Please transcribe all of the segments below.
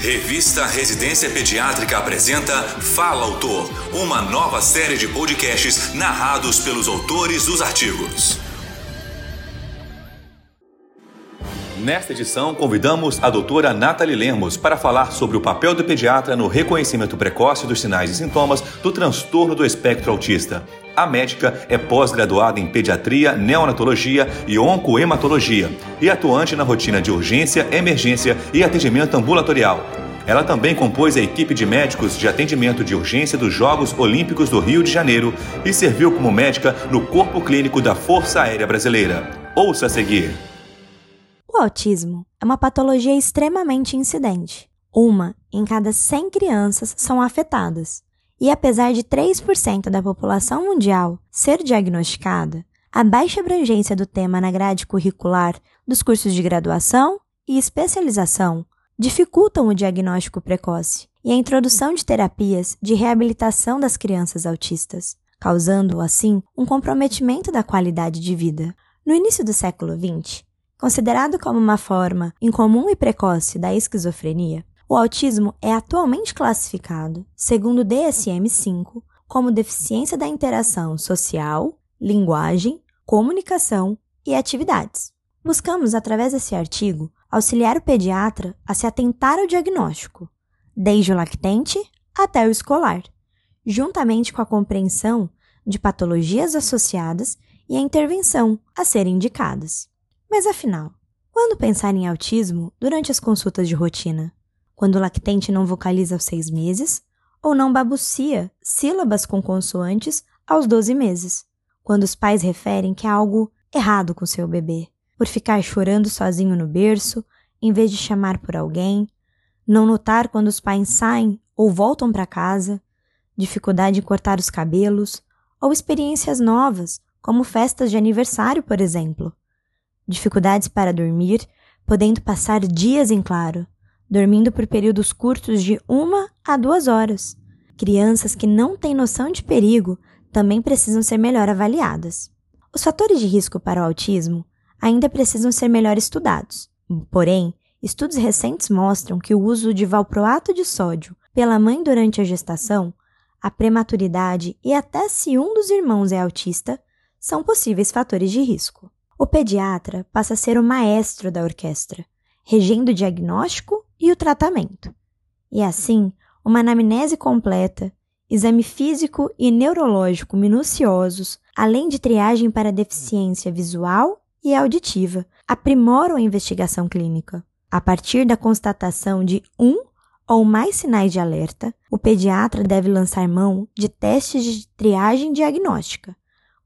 Revista Residência Pediátrica apresenta Fala Autor, uma nova série de podcasts narrados pelos autores dos artigos. Nesta edição, convidamos a doutora Nathalie Lemos para falar sobre o papel do pediatra no reconhecimento precoce dos sinais e sintomas do transtorno do espectro autista. A médica é pós-graduada em pediatria, neonatologia e oncohematologia e atuante na rotina de urgência, emergência e atendimento ambulatorial. Ela também compôs a equipe de médicos de atendimento de urgência dos Jogos Olímpicos do Rio de Janeiro e serviu como médica no Corpo Clínico da Força Aérea Brasileira. Ouça a seguir. O autismo é uma patologia extremamente incidente. Uma em cada 100 crianças são afetadas. E apesar de 3% da população mundial ser diagnosticada, a baixa abrangência do tema na grade curricular dos cursos de graduação e especialização dificultam o diagnóstico precoce e a introdução de terapias de reabilitação das crianças autistas, causando, assim, um comprometimento da qualidade de vida. No início do século XX, Considerado como uma forma incomum e precoce da esquizofrenia, o autismo é atualmente classificado, segundo o DSM-5, como deficiência da interação social, linguagem, comunicação e atividades. Buscamos, através desse artigo, auxiliar o pediatra a se atentar ao diagnóstico, desde o lactente até o escolar, juntamente com a compreensão de patologias associadas e a intervenção a serem indicadas. Mas afinal, quando pensar em autismo durante as consultas de rotina? Quando o lactente não vocaliza aos seis meses? Ou não babucia sílabas com consoantes aos 12 meses? Quando os pais referem que há algo errado com seu bebê, por ficar chorando sozinho no berço, em vez de chamar por alguém, não notar quando os pais saem ou voltam para casa, dificuldade em cortar os cabelos, ou experiências novas, como festas de aniversário, por exemplo dificuldades para dormir, podendo passar dias em claro, dormindo por períodos curtos de uma a duas horas. Crianças que não têm noção de perigo também precisam ser melhor avaliadas. Os fatores de risco para o autismo ainda precisam ser melhor estudados. Porém, estudos recentes mostram que o uso de valproato de sódio pela mãe durante a gestação, a prematuridade e até se um dos irmãos é autista são possíveis fatores de risco. O pediatra passa a ser o maestro da orquestra, regendo o diagnóstico e o tratamento. E assim, uma anamnese completa, exame físico e neurológico minuciosos, além de triagem para deficiência visual e auditiva, aprimoram a investigação clínica. A partir da constatação de um ou mais sinais de alerta, o pediatra deve lançar mão de testes de triagem diagnóstica,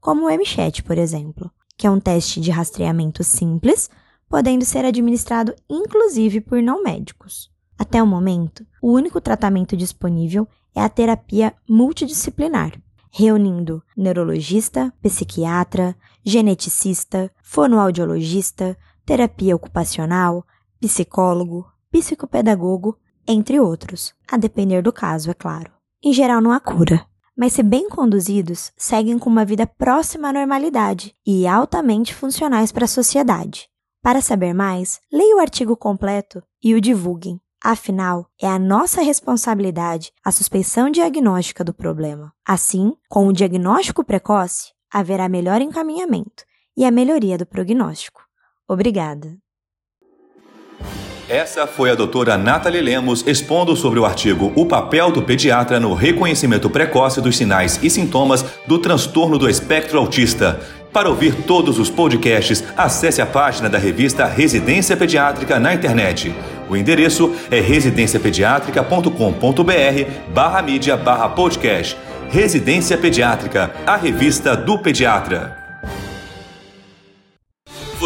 como o MCHAT, por exemplo que é um teste de rastreamento simples, podendo ser administrado inclusive por não médicos. Até o momento, o único tratamento disponível é a terapia multidisciplinar, reunindo neurologista, psiquiatra, geneticista, fonoaudiologista, terapia ocupacional, psicólogo, psicopedagogo, entre outros, a depender do caso, é claro. Em geral, não há cura, mas se bem conduzidos, seguem com uma vida próxima à normalidade e altamente funcionais para a sociedade. Para saber mais, leia o artigo completo e o divulguem. Afinal, é a nossa responsabilidade a suspeição diagnóstica do problema. Assim, com o diagnóstico precoce, haverá melhor encaminhamento e a melhoria do prognóstico. Obrigada. Essa foi a doutora Nathalie Lemos expondo sobre o artigo O papel do pediatra no reconhecimento precoce dos sinais e sintomas do transtorno do espectro autista. Para ouvir todos os podcasts, acesse a página da revista Residência Pediátrica na internet. O endereço é residenciapediatrica.com.br barra mídia barra podcast. Residência Pediátrica, a revista do pediatra.